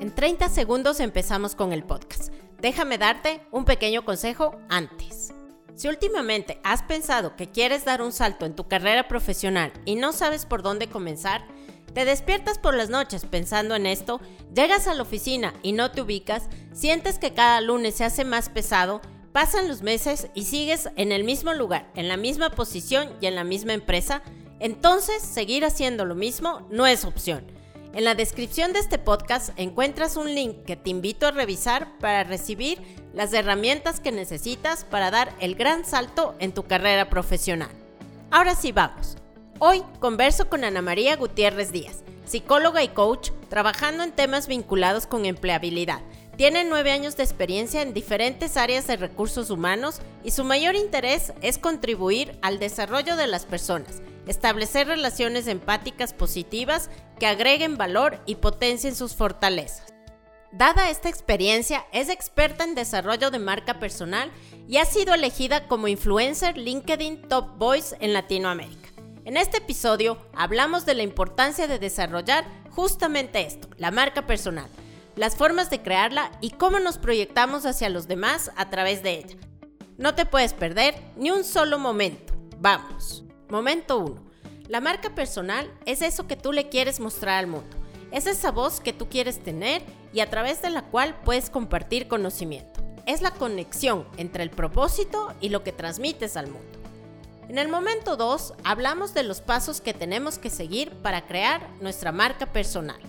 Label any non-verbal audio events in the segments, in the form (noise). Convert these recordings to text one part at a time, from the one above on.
En 30 segundos empezamos con el podcast. Déjame darte un pequeño consejo antes. Si últimamente has pensado que quieres dar un salto en tu carrera profesional y no sabes por dónde comenzar, te despiertas por las noches pensando en esto, llegas a la oficina y no te ubicas, sientes que cada lunes se hace más pesado, pasan los meses y sigues en el mismo lugar, en la misma posición y en la misma empresa, entonces seguir haciendo lo mismo no es opción. En la descripción de este podcast encuentras un link que te invito a revisar para recibir las herramientas que necesitas para dar el gran salto en tu carrera profesional. Ahora sí vamos. Hoy converso con Ana María Gutiérrez Díaz, psicóloga y coach, trabajando en temas vinculados con empleabilidad. Tiene nueve años de experiencia en diferentes áreas de recursos humanos y su mayor interés es contribuir al desarrollo de las personas establecer relaciones empáticas positivas que agreguen valor y potencien sus fortalezas. Dada esta experiencia, es experta en desarrollo de marca personal y ha sido elegida como influencer LinkedIn Top Voice en Latinoamérica. En este episodio hablamos de la importancia de desarrollar justamente esto, la marca personal, las formas de crearla y cómo nos proyectamos hacia los demás a través de ella. No te puedes perder ni un solo momento. Vamos. Momento 1. La marca personal es eso que tú le quieres mostrar al mundo. Es esa voz que tú quieres tener y a través de la cual puedes compartir conocimiento. Es la conexión entre el propósito y lo que transmites al mundo. En el momento 2 hablamos de los pasos que tenemos que seguir para crear nuestra marca personal.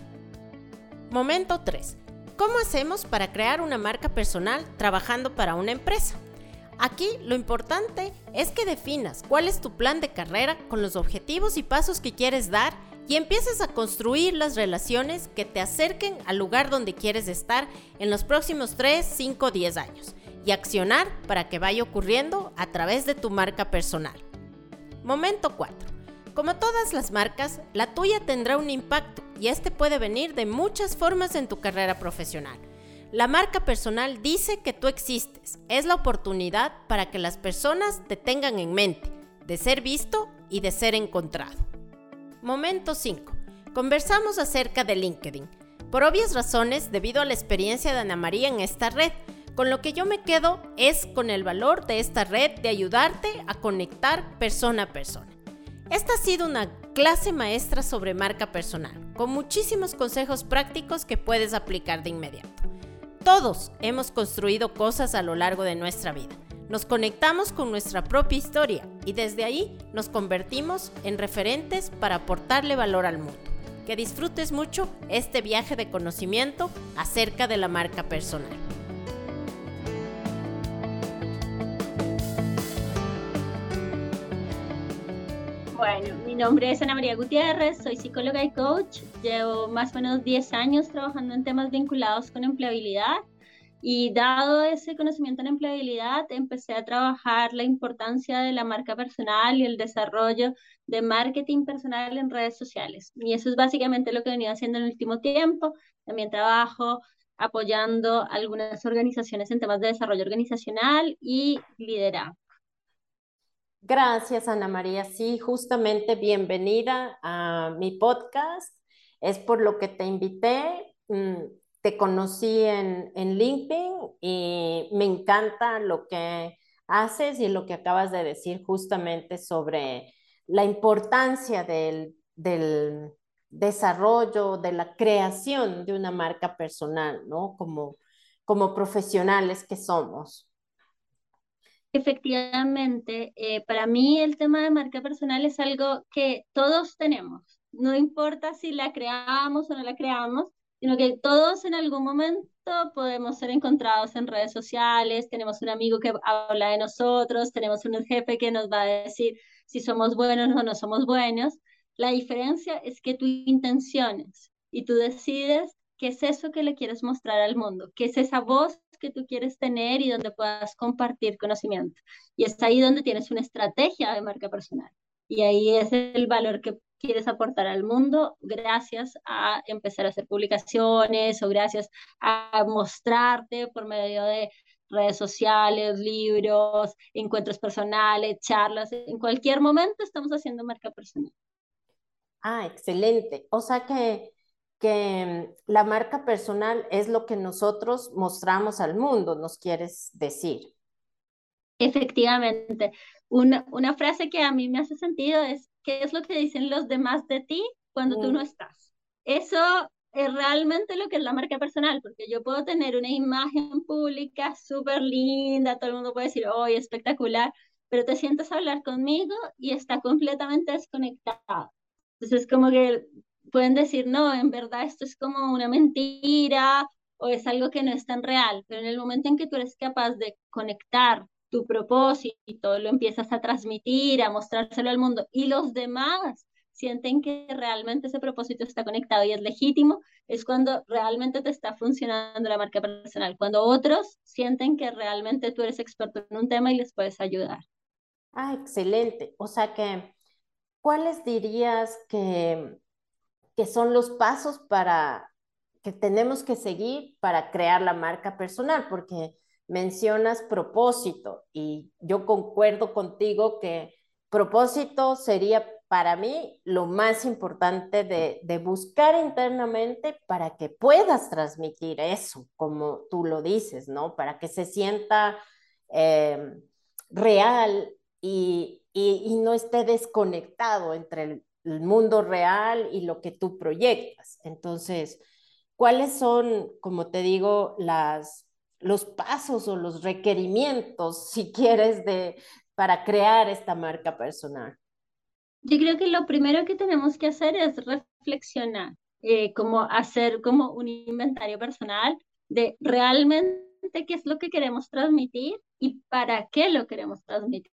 Momento 3. ¿Cómo hacemos para crear una marca personal trabajando para una empresa? Aquí lo importante es que definas cuál es tu plan de carrera con los objetivos y pasos que quieres dar y empieces a construir las relaciones que te acerquen al lugar donde quieres estar en los próximos 3, 5, 10 años y accionar para que vaya ocurriendo a través de tu marca personal. Momento 4. Como todas las marcas, la tuya tendrá un impacto y este puede venir de muchas formas en tu carrera profesional. La marca personal dice que tú existes. Es la oportunidad para que las personas te tengan en mente, de ser visto y de ser encontrado. Momento 5. Conversamos acerca de LinkedIn. Por obvias razones, debido a la experiencia de Ana María en esta red, con lo que yo me quedo es con el valor de esta red de ayudarte a conectar persona a persona. Esta ha sido una clase maestra sobre marca personal, con muchísimos consejos prácticos que puedes aplicar de inmediato. Todos hemos construido cosas a lo largo de nuestra vida. Nos conectamos con nuestra propia historia y desde ahí nos convertimos en referentes para aportarle valor al mundo. Que disfrutes mucho este viaje de conocimiento acerca de la marca personal. Bueno, mi nombre es Ana María Gutiérrez, soy psicóloga y coach. Llevo más o menos 10 años trabajando en temas vinculados con empleabilidad y dado ese conocimiento en empleabilidad, empecé a trabajar la importancia de la marca personal y el desarrollo de marketing personal en redes sociales. Y eso es básicamente lo que venido haciendo en el último tiempo. También trabajo apoyando algunas organizaciones en temas de desarrollo organizacional y liderazgo. Gracias, Ana María. Sí, justamente bienvenida a mi podcast. Es por lo que te invité. Mm, te conocí en, en LinkedIn y me encanta lo que haces y lo que acabas de decir justamente sobre la importancia del, del desarrollo, de la creación de una marca personal, ¿no? Como, como profesionales que somos. Efectivamente, eh, para mí el tema de marca personal es algo que todos tenemos. No importa si la creamos o no la creamos, sino que todos en algún momento podemos ser encontrados en redes sociales, tenemos un amigo que habla de nosotros, tenemos un jefe que nos va a decir si somos buenos o no somos buenos. La diferencia es que tú intenciones y tú decides qué es eso que le quieres mostrar al mundo, qué es esa voz que tú quieres tener y donde puedas compartir conocimiento. Y es ahí donde tienes una estrategia de marca personal. Y ahí es el valor que quieres aportar al mundo gracias a empezar a hacer publicaciones o gracias a mostrarte por medio de redes sociales, libros, encuentros personales, charlas. En cualquier momento estamos haciendo marca personal. Ah, excelente. O sea que, que mm, la marca personal es lo que nosotros mostramos al mundo, nos quieres decir. Efectivamente. Una, una frase que a mí me hace sentido es, ¿qué es lo que dicen los demás de ti cuando tú no mm. estás? Eso es realmente lo que es la marca personal, porque yo puedo tener una imagen pública súper linda, todo el mundo puede decir, ¡oh, espectacular! Pero te sientas a hablar conmigo y está completamente desconectado. Entonces, como que pueden decir, no, en verdad esto es como una mentira o es algo que no es tan real, pero en el momento en que tú eres capaz de conectar tu propósito, lo empiezas a transmitir, a mostrárselo al mundo y los demás sienten que realmente ese propósito está conectado y es legítimo, es cuando realmente te está funcionando la marca personal, cuando otros sienten que realmente tú eres experto en un tema y les puedes ayudar. Ah, excelente. O sea que, ¿cuáles dirías que, que son los pasos para que tenemos que seguir para crear la marca personal? Porque mencionas propósito y yo concuerdo contigo que propósito sería para mí lo más importante de, buscar internamente para que puedas transmitir eso, como tú lo dices, ¿no? Para que se sienta eh, real y, no esté desconectado entre el, el mundo real y lo que tú proyectas. Entonces, ¿cuáles son, como te digo, las los pasos o los requerimientos, si quieres, de, para crear esta marca personal? Yo creo que lo primero que tenemos que hacer es reflexionar, eh, como hacer como un inventario personal de realmente qué es lo que queremos transmitir y para qué lo queremos transmitir.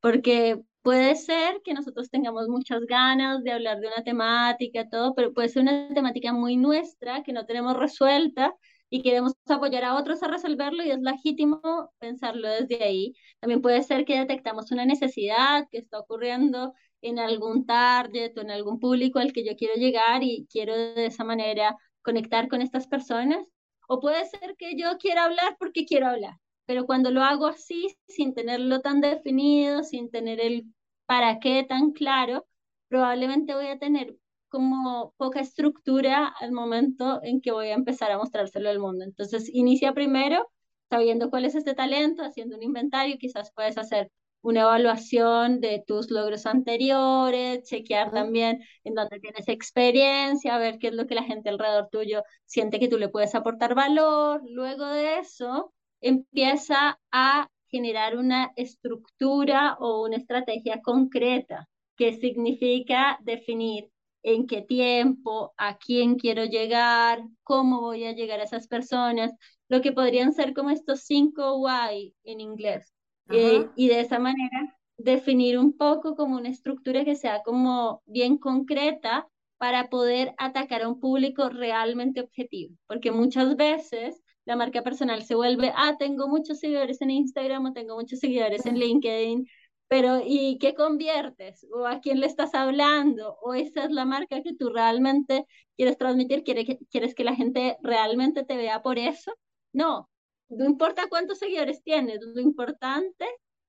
Porque puede ser que nosotros tengamos muchas ganas de hablar de una temática, todo, pero puede ser una temática muy nuestra que no tenemos resuelta y queremos apoyar a otros a resolverlo y es legítimo pensarlo desde ahí. También puede ser que detectamos una necesidad que está ocurriendo en algún target o en algún público al que yo quiero llegar y quiero de esa manera conectar con estas personas. O puede ser que yo quiera hablar porque quiero hablar, pero cuando lo hago así, sin tenerlo tan definido, sin tener el para qué tan claro, probablemente voy a tener como poca estructura al momento en que voy a empezar a mostrárselo al mundo. Entonces, inicia primero sabiendo cuál es este talento, haciendo un inventario, quizás puedes hacer una evaluación de tus logros anteriores, chequear también en dónde tienes experiencia, ver qué es lo que la gente alrededor tuyo siente que tú le puedes aportar valor. Luego de eso, empieza a generar una estructura o una estrategia concreta, que significa definir en qué tiempo, a quién quiero llegar, cómo voy a llegar a esas personas, lo que podrían ser como estos cinco why en inglés. Eh, y de esa manera definir un poco como una estructura que sea como bien concreta para poder atacar a un público realmente objetivo, porque muchas veces la marca personal se vuelve, ah, tengo muchos seguidores en Instagram o tengo muchos seguidores en LinkedIn, pero ¿y qué conviertes? ¿O a quién le estás hablando? ¿O esa es la marca que tú realmente quieres transmitir? ¿Quieres que la gente realmente te vea por eso? No, no importa cuántos seguidores tienes, lo importante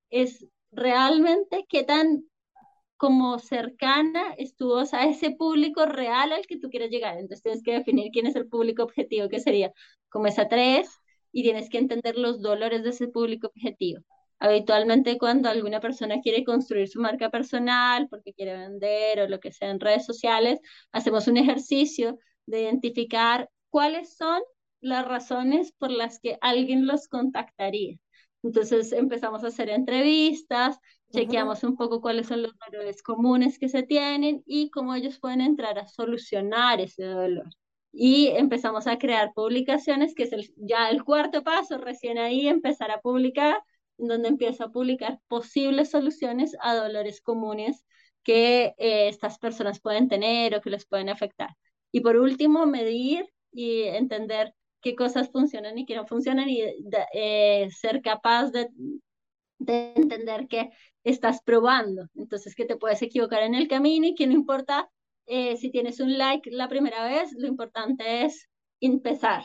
es realmente qué tan como cercana estuvo a ese público real al que tú quieres llegar. Entonces tienes que definir quién es el público objetivo, que sería como esa tres, y tienes que entender los dolores de ese público objetivo. Habitualmente cuando alguna persona quiere construir su marca personal porque quiere vender o lo que sea en redes sociales, hacemos un ejercicio de identificar cuáles son las razones por las que alguien los contactaría. Entonces empezamos a hacer entrevistas, chequeamos un poco cuáles son los dolores comunes que se tienen y cómo ellos pueden entrar a solucionar ese dolor. Y empezamos a crear publicaciones, que es el, ya el cuarto paso, recién ahí empezar a publicar donde empiezo a publicar posibles soluciones a dolores comunes que eh, estas personas pueden tener o que les pueden afectar. Y por último, medir y entender qué cosas funcionan y qué no funcionan y eh, ser capaz de, de entender que estás probando. Entonces, que te puedes equivocar en el camino y que no importa eh, si tienes un like la primera vez, lo importante es empezar.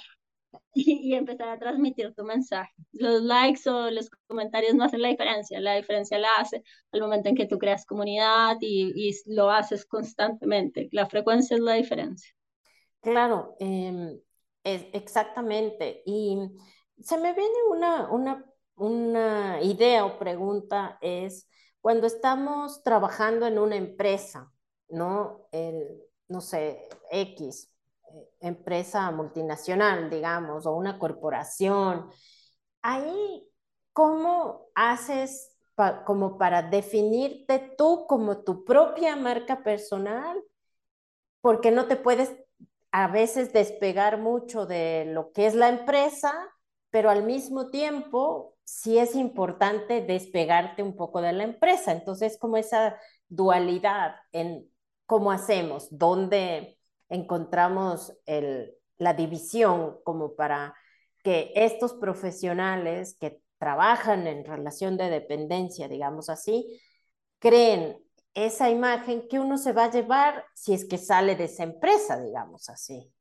(laughs) y, empezar a transmitir tu mensaje. Los likes o los comentarios no hacen la diferencia, la diferencia la hace al momento en que tú creas comunidad y, y lo haces constantemente. La frecuencia es la diferencia. Claro, em, es, exactamente. Y se me viene una, una, una idea o pregunta, es cuando estamos trabajando en una empresa, ¿no? El, no sé, X, empresa multinacional, digamos, o una corporación, ahí, ¿cómo haces como para definirte tú como tu propia marca personal? Porque no te puedes a veces despegar mucho de lo que es la empresa, pero al mismo tiempo sí es importante despegarte un poco de la empresa. Entonces, como esa dualidad en cómo hacemos, dónde encontramos el, la división como para que estos profesionales que trabajan en relación de dependencia, digamos así, creen esa imagen que uno se va a llevar si es que sale de esa empresa, digamos así.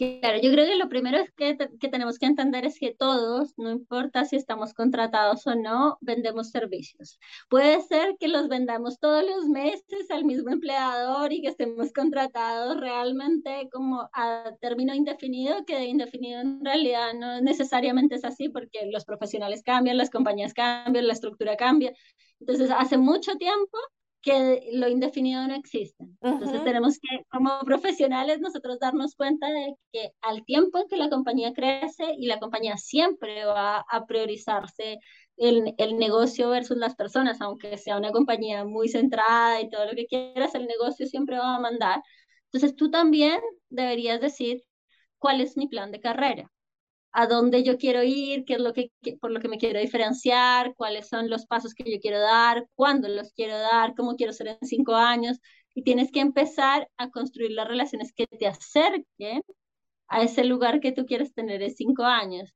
Claro, yo creo que lo primero que, que, tenemos que entender es que todos, no importa si estamos contratados o no, vendemos servicios. Puede ser que los vendamos todos los meses al mismo empleador y que estemos contratados realmente como a término indefinido, que de indefinido en realidad no necesariamente es así porque los profesionales cambian, las compañías cambian, la estructura cambia. Entonces, hace mucho tiempo que lo indefinido no existe. Entonces tenemos que, como profesionales, nosotros darnos cuenta de que al tiempo en que la compañía crece y la compañía siempre va a priorizarse el, el negocio versus las personas, aunque sea una compañía muy centrada y todo lo que quieras, el negocio siempre va a mandar. Entonces tú también deberías decir cuál es mi plan de carrera a dónde yo quiero ir, qué es lo que, por lo que me quiero diferenciar, cuáles son los pasos que yo quiero dar, cuándo los quiero dar, cómo quiero ser en cinco años. Y tienes que empezar a construir las relaciones que te acerquen a ese lugar que tú quieres tener en cinco años.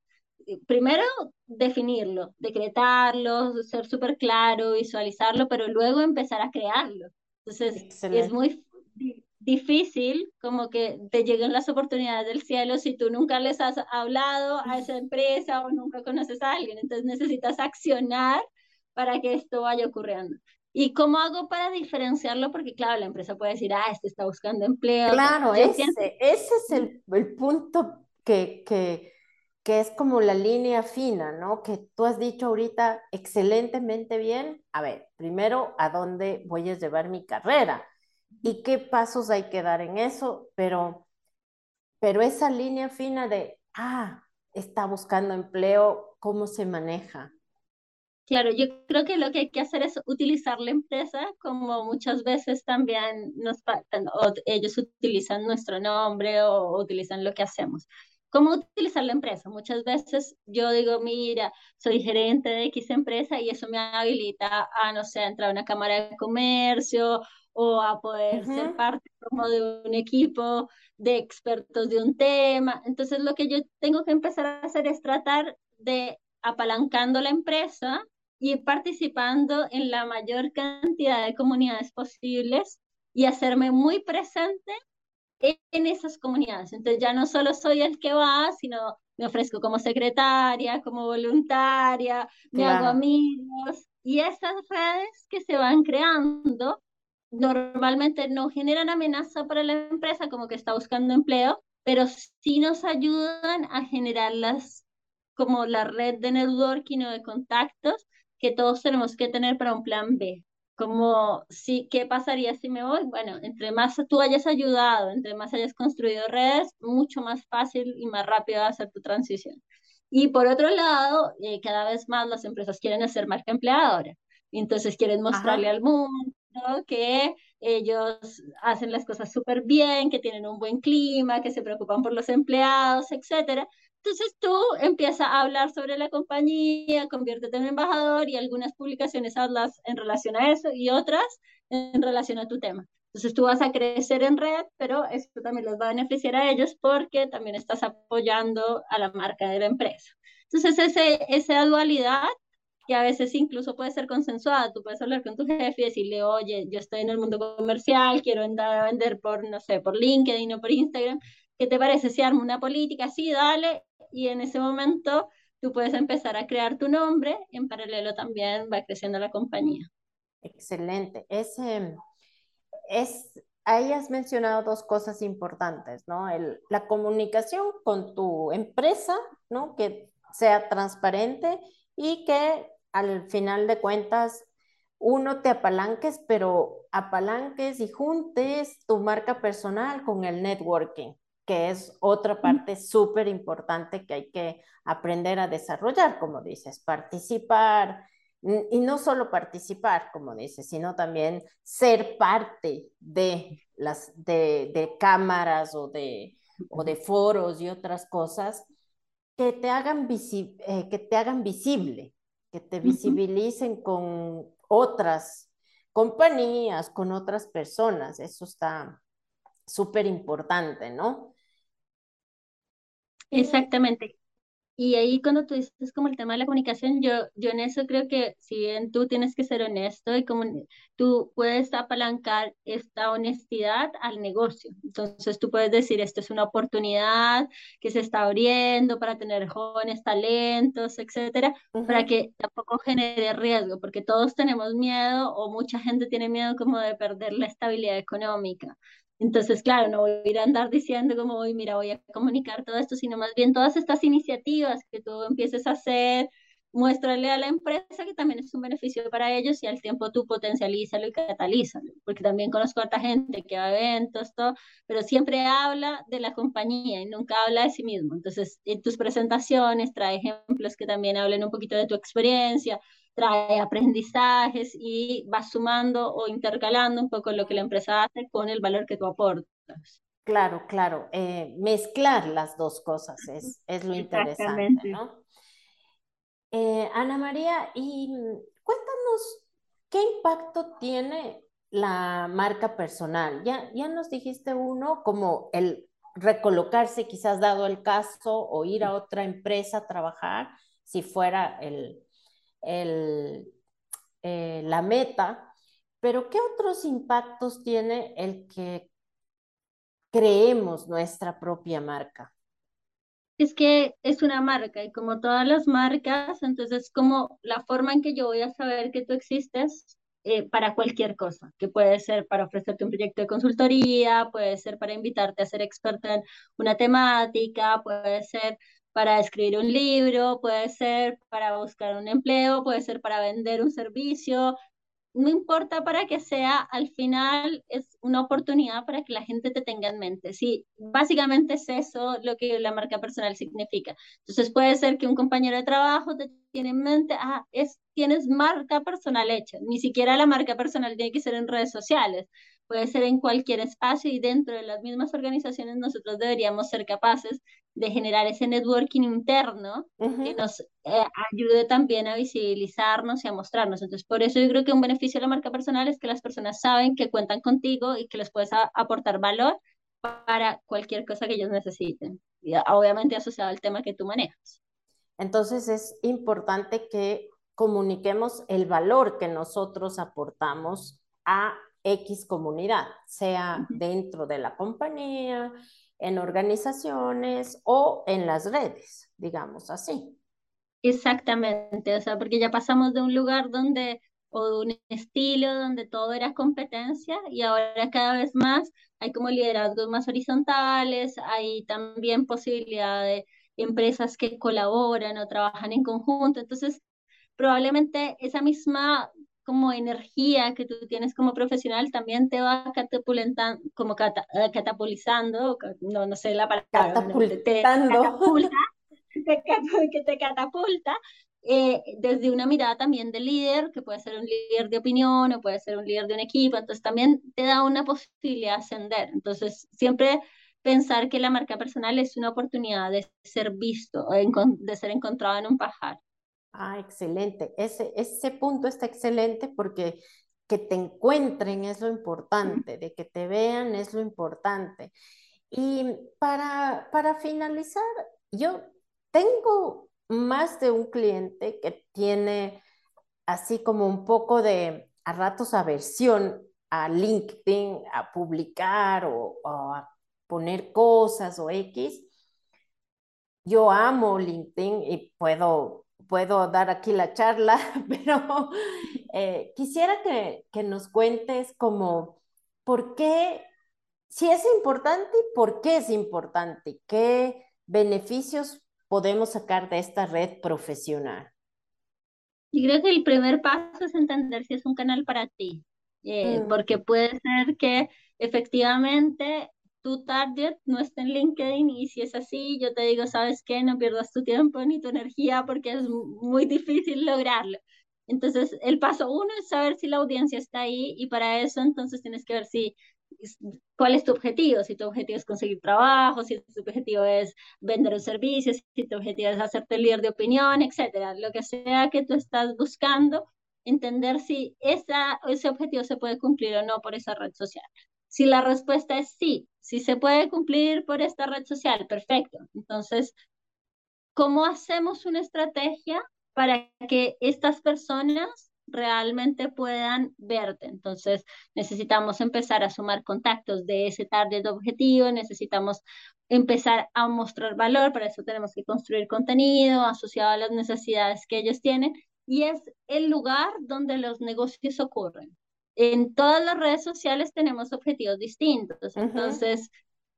Primero, definirlo, decretarlo, ser súper claro, visualizarlo, pero luego empezar a crearlo. Entonces, es muy difícil como que te lleguen las oportunidades del cielo si tú nunca les has hablado a esa empresa o nunca conoces a alguien. Entonces necesitas accionar para que esto vaya ocurriendo. ¿Y cómo hago para diferenciarlo? Porque claro, la empresa puede decir, ah, este está buscando empleo. Claro, ese, ese es el, el punto que, que, que es como la línea fina, ¿no? Que tú has dicho ahorita excelentemente bien. A ver, primero, ¿a dónde voy a llevar mi carrera? Y qué pasos hay que dar en eso, pero, pero esa línea fina de, ah, está buscando empleo, ¿cómo se maneja? Claro, yo creo que lo que hay que hacer es utilizar la empresa como muchas veces también nos, o ellos utilizan nuestro nombre o utilizan lo que hacemos. ¿Cómo utilizar la empresa? Muchas veces yo digo, mira, soy gerente de X empresa y eso me habilita a, no sé, entrar a una cámara de comercio o a poder ser parte como de un equipo de expertos de un tema. Entonces lo que yo tengo que empezar a hacer es tratar de apalancando la empresa y participando en la mayor cantidad de comunidades posibles y hacerme muy presente en esas comunidades. Entonces ya no solo soy el que va, sino me ofrezco como secretaria, como voluntaria, me hago amigos y esas redes que se van creando normalmente no generan amenaza para la empresa como que está buscando empleo, pero sí nos ayudan a generar las, como la red de networking o de contactos que todos tenemos que tener para un plan B. Como, si, ¿qué pasaría si me voy? Bueno, entre más tú hayas ayudado, entre más hayas construido redes, mucho más fácil y más rápido va a ser tu transición. Y por otro lado, eh, cada vez más las empresas quieren hacer marca empleadora. Entonces quieren mostrarle al mundo que ellos hacen las cosas súper bien, que tienen un buen clima, que se preocupan por los empleados, etc. Entonces tú empiezas a hablar sobre la compañía, conviértete en embajador y algunas publicaciones hablas en relación a eso y otras en relación a tu tema. Entonces tú vas a crecer en red, pero esto también les va a beneficiar a ellos porque también estás apoyando a la marca de la empresa. Entonces ese, esa dualidad que a veces incluso puede ser consensuada. Tú puedes hablar con tu jefe y decirle, oye, yo estoy en el mundo comercial, quiero entrar a vender por, no sé, por LinkedIn o por Instagram, ¿qué te parece si armo una política? Sí, dale, y en ese momento tú puedes empezar a crear tu nombre, en paralelo también va creciendo la compañía. Excelente. Es, es, ahí has mencionado dos cosas importantes, ¿no? El, la comunicación con tu empresa, ¿no? Que sea transparente y que al final de cuentas uno te apalanques, pero apalanques y juntes tu marca personal con el networking, que es otra parte súper importante que hay que aprender a desarrollar, como dices, participar, y no solo participar, como dices, sino también ser parte de las de, cámaras o de, o de foros y otras cosas que te hagan, eh, que te hagan visible, que te visibilicen con otras compañías, con otras personas. Eso está súper importante, ¿no? Exactamente. Y ahí cuando tú dices como el tema de la comunicación, yo, yo en eso creo que si bien tú tienes que ser honesto y como tú puedes apalancar esta honestidad al negocio. Entonces tú puedes decir, esto es una oportunidad que se está abriendo para tener jóvenes talentos, etcétera, para que tampoco genere riesgo, porque todos tenemos miedo o mucha gente tiene miedo como de perder la estabilidad económica. Entonces, claro, no voy a ir a andar diciendo como, voy, mira, voy a comunicar todo esto, sino más bien todas estas iniciativas que tú empieces a hacer, muéstrale a la empresa que también es un beneficio para ellos y al tiempo tú potencialízalo y catalízalo, porque también conozco a otra gente que va a eventos, todo, pero siempre habla de la compañía y nunca habla de sí mismo. Entonces, en tus presentaciones trae ejemplos que también hablen un poquito de tu experiencia, trae aprendizajes y va sumando o intercalando un poco lo que la empresa hace con el valor que tú aportas. Claro, claro. Eh, mezclar las dos cosas es, es lo interesante, ¿no? Eh, Ana María, y cuéntanos qué impacto tiene la marca personal. Ya, ya nos dijiste uno, como el recolocarse, quizás dado el caso, o ir a otra empresa a trabajar, si fuera el, el, eh, la meta, pero ¿qué otros impactos tiene el que creemos nuestra propia marca? Es que es una marca y como todas las marcas, entonces como la forma en que yo voy a saber que tú existes eh, para cualquier cosa, que puede ser para ofrecerte un proyecto de consultoría, puede ser para invitarte a ser experta en una temática, puede ser para escribir un libro, puede ser para buscar un empleo, puede ser para vender un servicio, no importa para que sea, al final es una oportunidad para que la gente te tenga en mente. Sí, básicamente es eso lo que la marca personal significa. Entonces puede ser que un compañero de trabajo te tiene en mente, ah, es, tienes marca personal hecha. Ni siquiera la marca personal tiene que ser en redes sociales puede ser en cualquier espacio y dentro de las mismas organizaciones nosotros deberíamos ser capaces de generar ese networking interno que nos eh, ayude también a visibilizarnos y a mostrarnos. Entonces, por eso yo creo que un beneficio de la marca personal es que las personas saben que cuentan contigo y que les puedes aportar valor para cualquier cosa que ellos necesiten. Y obviamente asociado al tema que tú manejas. Entonces, es importante que comuniquemos el valor que nosotros aportamos a X comunidad, sea dentro de la compañía, en organizaciones o en las redes, digamos así. Exactamente, o sea, porque ya pasamos de un lugar donde, o de un estilo donde todo era competencia y ahora cada vez más hay como liderazgos más horizontales, hay también posibilidad de empresas que colaboran o trabajan en conjunto, entonces probablemente esa misma como energía que tú tienes como profesional también te va catapultando, como eh, catapulizando, no, no sé la palabra, catapultando. (laughs) Te, catapulta, que te catapulta eh, desde una mirada también de líder, que puede ser un líder de opinión o puede ser un líder de un equipo, entonces también te da una posibilidad de ascender. Entonces, siempre pensar que la marca personal es una oportunidad de ser visto, de ser encontrado en un pajar. Ah, excelente. Ese, ese punto está excelente porque que te encuentren es lo importante, de que te vean es lo importante. Y para, para finalizar, yo tengo más de un cliente que tiene así como un poco de a ratos aversión a LinkedIn, a publicar o, a poner cosas o X. Yo amo LinkedIn y puedo, puedo dar aquí la charla, (laughs) pero eh, quisiera que, que nos cuentes como por qué, si es importante, por qué es importante, qué beneficios podemos sacar de esta red profesional. Yo creo que el primer paso es entender si es un canal para ti, eh, mm. porque puede ser que efectivamente tu target no esté en LinkedIn y si es así, yo te digo, ¿sabes qué? No pierdas tu tiempo ni tu energía porque es muy difícil lograrlo. Entonces, el paso uno es saber si la audiencia está ahí y para eso entonces tienes que ver si cuál es tu objetivo, si tu objetivo es conseguir trabajo, si tu objetivo es vender un servicio, si tu objetivo es hacerte líder de opinión, etcétera, lo que sea que tú estás buscando, entender si esa, ese objetivo se puede cumplir o no por esa red social. Si la respuesta es sí, si se puede cumplir por esta red social, perfecto. Entonces, ¿cómo hacemos una estrategia para que estas personas realmente puedan verte. Entonces, necesitamos empezar a sumar contactos de ese target objetivo, necesitamos empezar a mostrar valor, para eso tenemos que construir contenido asociado a las necesidades que ellos tienen y es el lugar donde los negocios ocurren. En todas las redes sociales tenemos objetivos distintos, entonces...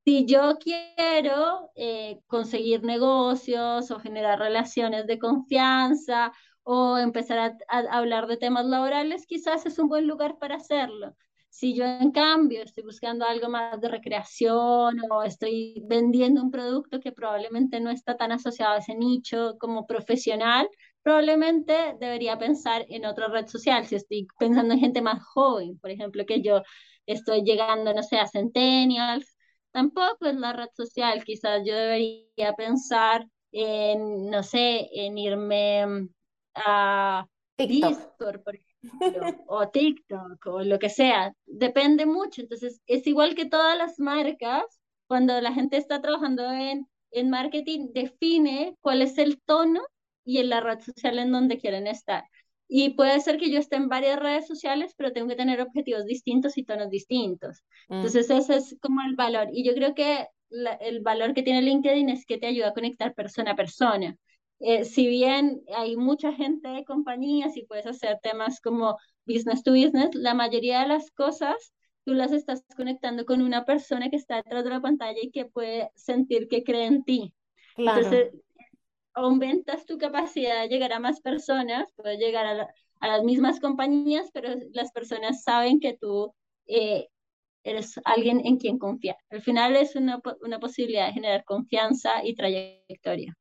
Si yo quiero eh, conseguir negocios o generar relaciones de confianza o empezar a, hablar de temas laborales, quizás es un buen lugar para hacerlo. Si yo en cambio estoy buscando algo más de recreación o estoy vendiendo un producto que probablemente no está tan asociado a ese nicho como profesional, probablemente debería pensar en otra red social. Si estoy pensando en gente más joven, por ejemplo, que yo estoy llegando, no sé, a centennials, tampoco es la red social. Quizás yo debería pensar en, no sé, en irme a Discord, por ejemplo, o TikTok, o lo que sea. Depende mucho. Entonces, es igual que todas las marcas, cuando la gente está trabajando en, en marketing, define cuál es el tono y en la red social en donde quieren estar. Y puede ser que yo esté en varias redes sociales, pero tengo que tener objetivos distintos y tonos distintos. Mm. Entonces, ese es como el valor. Y yo creo que el valor que tiene LinkedIn es que te ayuda a conectar persona a persona. Eh, si bien hay mucha gente de compañías y puedes hacer temas como business to business, la mayoría de las cosas tú las estás conectando con una persona que está detrás de la pantalla y que puede sentir que cree en ti. Entonces, aumentas tu capacidad de llegar a más personas, puedes llegar a, las mismas compañías, pero las personas saben que tú eh, eres alguien en quien confiar. Al final es una, una posibilidad de generar confianza y trayectoria.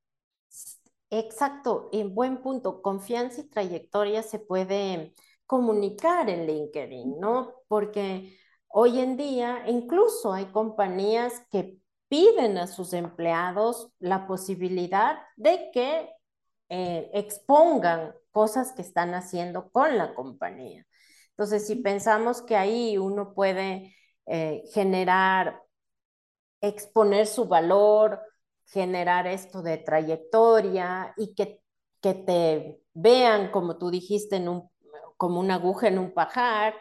Exacto, en buen punto. Confianza y trayectoria se puede comunicar en LinkedIn, ¿no? Porque hoy en día incluso hay compañías que piden a sus empleados la posibilidad de que eh, expongan cosas que están haciendo con la compañía. Entonces, si pensamos que ahí uno puede eh, generar, exponer su valor, generar esto de trayectoria y que, que te vean, como tú dijiste, en un, como una aguja en un pajar,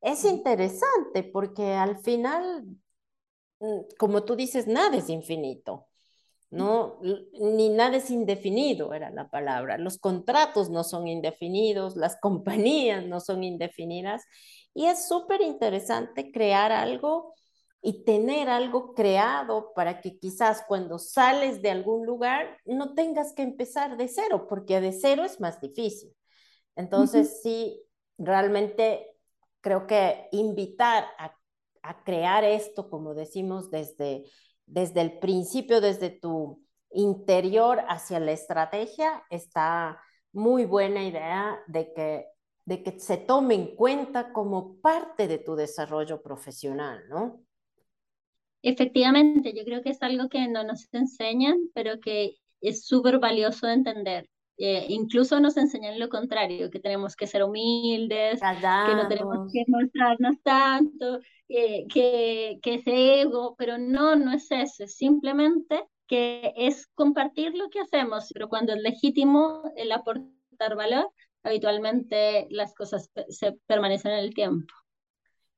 es interesante porque al final, como tú dices, nada es infinito. ¿no? Ni nada es indefinido, era la palabra. Los contratos no son indefinidos, las (laughs) compañías no son indefinidas. Y es súper interesante crear algo y tener algo creado para que quizás cuando sales de algún lugar no tengas que empezar de cero, porque de cero es más difícil. Entonces, sí, realmente creo que invitar a, a, crear esto, como decimos, desde, desde el principio, desde tu interior hacia la estrategia, está muy buena idea de que, de que se tome en cuenta como parte de tu desarrollo profesional, ¿no? Efectivamente, yo creo que es algo que no nos enseñan, pero que es súper valioso de entender. Eh, incluso nos enseñan lo contrario, que tenemos que ser humildes, que no tenemos que mostrarnos tanto, eh, que, que es ego, pero no, no es eso, es simplemente que es compartir lo que hacemos, pero cuando es legítimo el aportar valor, habitualmente las cosas se permanecen en el tiempo.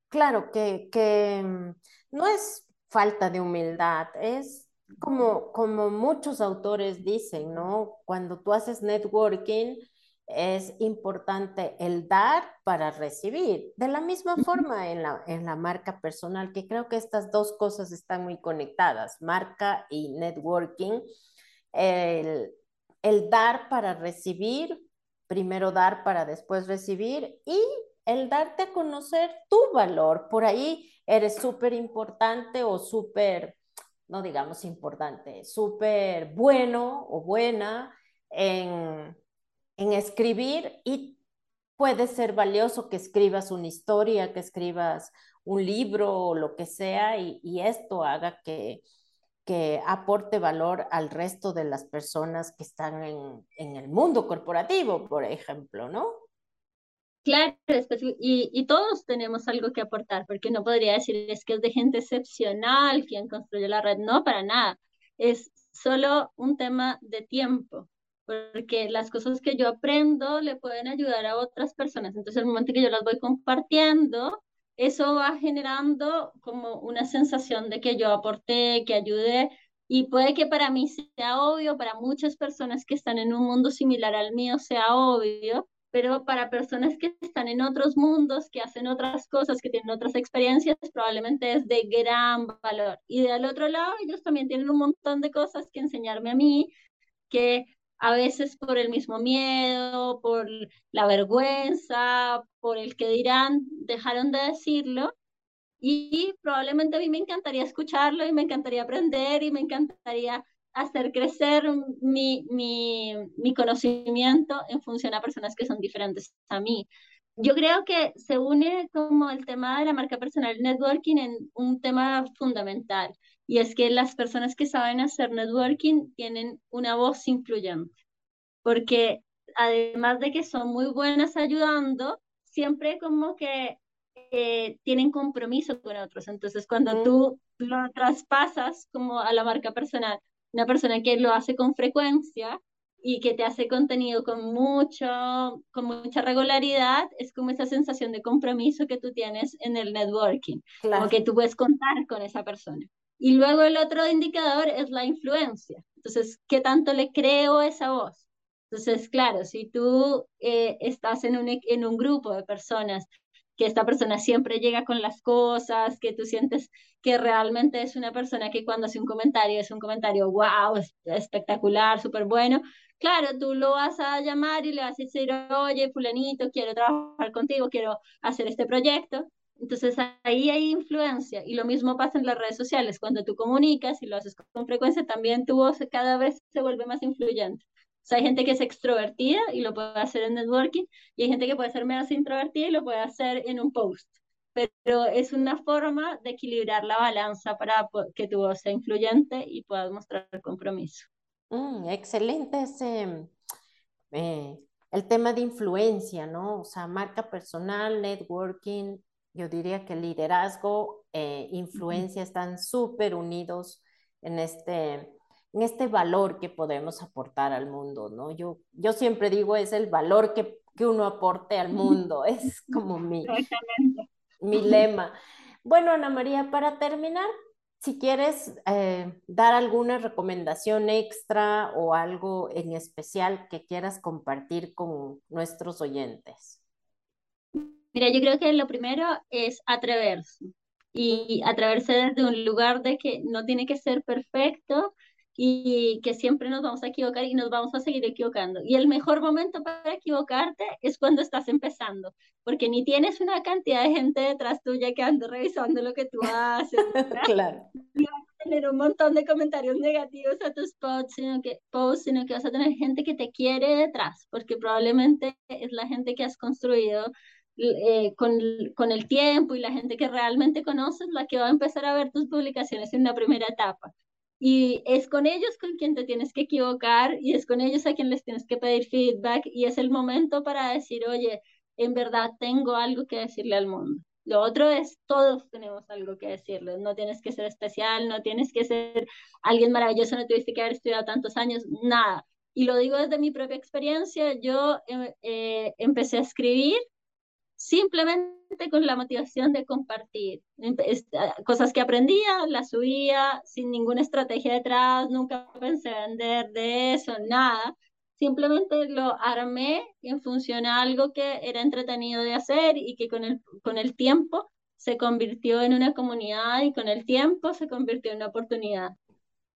Claro, que, que mm, no es falta de humildad, es como, como muchos autores dicen, ¿no? Cuando tú haces networking, es importante el dar para recibir. De la misma forma en la, en la marca personal, que creo que estas dos cosas están muy conectadas, marca y networking. El, el dar para recibir, primero dar para después recibir y el darte a conocer tu valor. Por ahí eres súper importante o súper, no digamos importante, súper bueno o buena en, en escribir y puede ser valioso que escribas una historia, que escribas un libro o lo que sea y, y esto haga que, que aporte valor al resto de las personas que están en, en el mundo corporativo, por ejemplo, ¿no? Claro, y, y, todos tenemos algo que aportar, porque no podría decir es que es de gente excepcional quien construyó la red, no, para nada. Es solo un tema de tiempo, porque las cosas que yo aprendo le pueden ayudar a otras personas. Entonces, el momento que yo las voy compartiendo, eso va generando como una sensación de que yo aporté, que ayudé, y puede que para mí sea obvio, para muchas personas que están en un mundo similar al mío sea obvio, pero para personas que están en otros mundos, que hacen otras cosas, que tienen otras experiencias, probablemente es de gran valor. Y del otro lado, ellos también tienen un montón de cosas que enseñarme a mí, que a veces por el mismo miedo, por la vergüenza, por el que dirán, dejaron de decirlo. Y probablemente a mí me encantaría escucharlo y me encantaría aprender y me encantaría hacer crecer mi, mi, mi conocimiento en función a personas que son diferentes a mí. Yo creo que se une como el tema de la marca personal networking en un tema fundamental y es que las personas que saben hacer networking tienen una voz influyente, porque además de que son muy buenas ayudando, siempre como que eh, tienen compromiso con otros. Entonces, cuando tú lo traspasas como a la marca personal, una persona que lo hace con frecuencia y que te hace contenido con mucho, con mucha regularidad, es como esa sensación de compromiso que tú tienes en el networking, como que tú puedes contar con esa persona. Y luego el otro indicador es la influencia. Entonces, ¿qué tanto le creo a esa voz? Entonces, claro, si tú eh, estás en un, en un grupo de personas que esta persona siempre llega con las cosas, que tú sientes que realmente es una persona que cuando hace un comentario es un comentario, wow, espectacular, súper bueno. Claro, tú lo vas a llamar y le vas a decir, oye, fulanito, quiero trabajar contigo, quiero hacer este proyecto. Entonces ahí hay influencia y lo mismo pasa en las redes sociales. Cuando tú comunicas y lo haces con frecuencia, también tu voz cada vez se vuelve más influyente. O sea, hay gente que es extrovertida y lo puede hacer en networking y hay gente que puede ser menos introvertida y lo puede hacer en un post. Pero es una forma de equilibrar la balanza para que tu voz sea influyente y puedas mostrar compromiso. Mm, excelente ese, eh, el tema de influencia, ¿no? O sea, marca personal, networking, yo diría que liderazgo, eh, influencia están súper unidos en este, en este valor que podemos aportar al mundo, ¿no? Yo, yo siempre digo, es el valor que, que uno aporte al (laughs) mundo, es como mi, mi lema. Bueno, Ana María, para terminar, si quieres eh, dar alguna recomendación extra o algo en especial que quieras compartir con nuestros oyentes. Mira, yo creo que lo primero es atreverse y atreverse desde un lugar de que no tiene que ser perfecto, y que siempre nos vamos a equivocar y nos vamos a seguir equivocando. Y el mejor momento para equivocarte es cuando estás empezando, porque ni tienes una cantidad de gente detrás tuya que ande revisando lo que tú haces. (laughs) claro. Y vas a tener un montón de comentarios negativos a tus posts, sino que, posts, sino que vas a tener gente que te quiere detrás, porque probablemente es la gente que has construido eh, con, con, el tiempo y la gente que realmente conoces la que va a empezar a ver tus publicaciones en una primera etapa. Y es con ellos con quien te tienes que equivocar y es con ellos a quien les tienes que pedir feedback y es el momento para decir, oye, en verdad tengo algo que decirle al mundo. Lo otro es, todos tenemos algo que decirles, no tienes que ser especial, no tienes que ser alguien maravilloso, no tuviste que haber estudiado tantos años, nada. Y lo digo desde mi propia experiencia, yo eh, eh, empecé a escribir simplemente con la motivación de compartir. Ah, cosas que aprendía, las subía sin ninguna estrategia detrás, nunca pensé vender de eso, nada. Simplemente lo armé en función a algo que era entretenido de hacer y que con el, con el tiempo se convirtió en una comunidad y con el tiempo se convirtió en una oportunidad.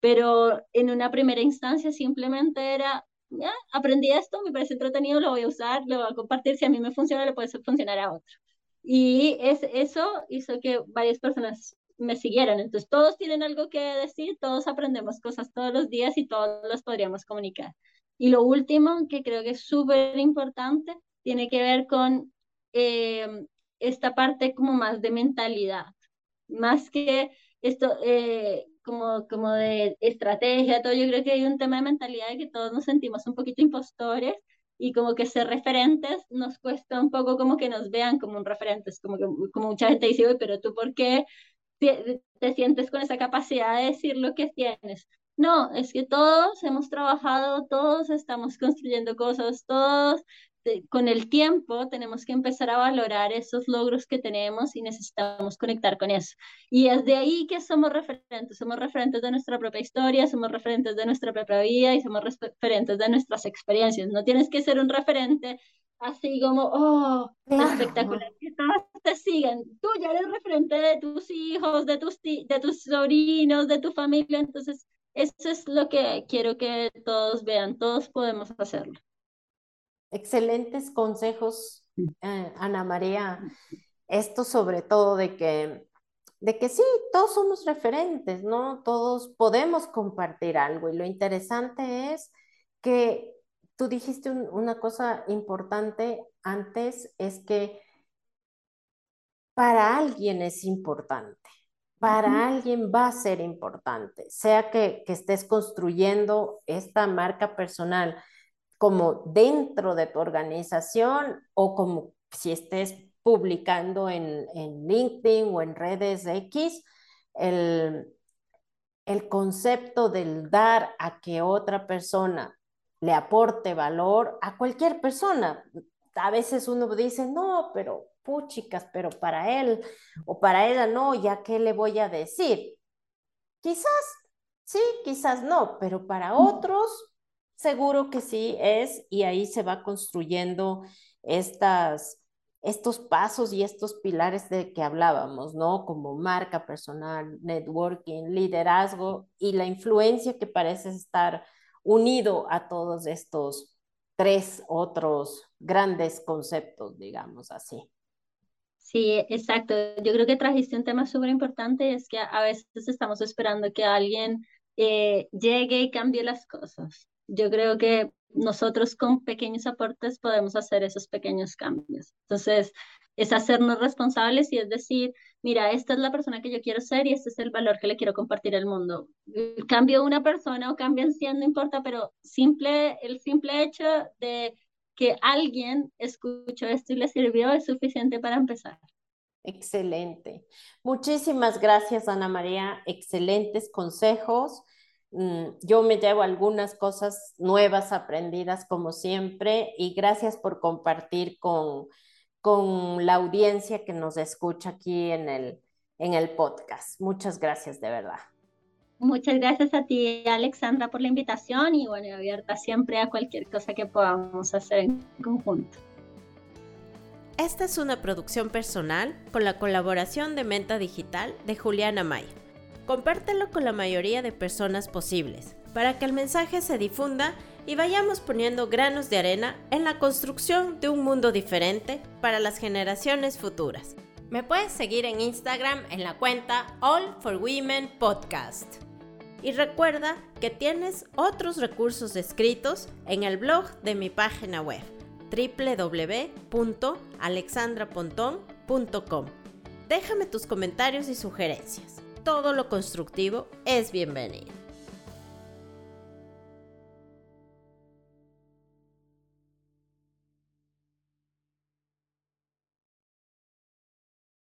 Pero en una primera instancia simplemente era ya, aprendí esto, me parece entretenido, lo voy a usar, lo voy a compartir, si a mí me funciona, le puede funcionar a otro. Y es, eso hizo que varias personas me siguieran. Entonces, todos tienen algo que decir, todos aprendemos cosas todos los días y todos los podríamos comunicar. Y lo último, que creo que es súper importante, tiene que ver con eh, esta parte como más de mentalidad, más que esto, eh, como, como de estrategia, todo, yo creo que hay un tema de mentalidad de que todos nos sentimos un poquito impostores y como que ser referentes nos cuesta un poco como que nos vean como un referente, es como que como mucha gente dice, pero tú por qué te, te sientes con esa capacidad de decir lo que tienes? No, es que todos hemos trabajado, todos estamos construyendo cosas, todos con el tiempo tenemos que empezar a valorar esos logros que tenemos y necesitamos conectar con eso. Y es de ahí que somos referentes, somos referentes de nuestra propia historia, somos referentes de nuestra propia vida y somos referentes de nuestras experiencias. No tienes que ser un referente así como, oh, espectacular, que todos te sigan. Tú ya eres referente de tus hijos, de tus, de tus sobrinos, de tu familia, entonces eso es lo que quiero que todos vean, todos podemos hacerlo. Excelentes consejos, eh, Ana María. Esto sobre todo de que, de que sí, todos somos referentes, ¿no? Todos podemos compartir algo. Y lo interesante es que tú dijiste una cosa importante antes, es que para alguien es importante para alguien va a ser importante, sea que, que, estés construyendo esta marca personal, como dentro de tu organización o como si estés publicando en, LinkedIn o en redes X, el, el concepto del dar a que otra persona le aporte valor a cualquier persona. A veces uno dice, no, pero puchicas, pero para él o para ella no, ya qué le voy a decir. Quizás sí, quizás no, pero para otros Seguro que sí es, y ahí se va construyendo estas, estos pasos y estos pilares de que hablábamos, ¿no? Como marca personal, networking, liderazgo y la influencia que parece estar unido a todos estos tres otros grandes conceptos, digamos así. Sí, exacto. Yo creo que trajiste un tema súper importante, es que a veces estamos esperando que alguien eh, llegue y cambie las cosas yo creo que nosotros con pequeños aportes podemos hacer esos pequeños cambios. Entonces, es hacernos responsables y es decir, mira, esta es la persona que yo quiero ser y este es el valor que le quiero compartir al mundo. Cambio una persona o cambian 100, no importa, pero simple, el simple hecho de que alguien escuchó esto y le sirvió es suficiente para empezar. Excelente. Muchísimas gracias, Ana María. Excelentes consejos. Mm, yo me llevo algunas cosas nuevas aprendidas como siempre y gracias por compartir con, con la audiencia que nos escucha aquí en el, en el podcast. Muchas gracias de verdad. Muchas gracias a ti, Alexandra, por la invitación y bueno, abierta siempre a cualquier cosa que podamos hacer en conjunto. Esta es una producción personal con la colaboración de Menta Digital de Juliana May. Compártelo con la mayoría de personas posibles para que el mensaje se difunda y vayamos poniendo granos de arena en la construcción de un mundo diferente para las generaciones futuras. Me puedes seguir en Instagram en la cuenta All for Women Podcast. Y recuerda que tienes otros recursos escritos en el blog de mi página web www.alexandrapontón.com. Déjame tus comentarios y sugerencias todo lo constructivo es bienvenido.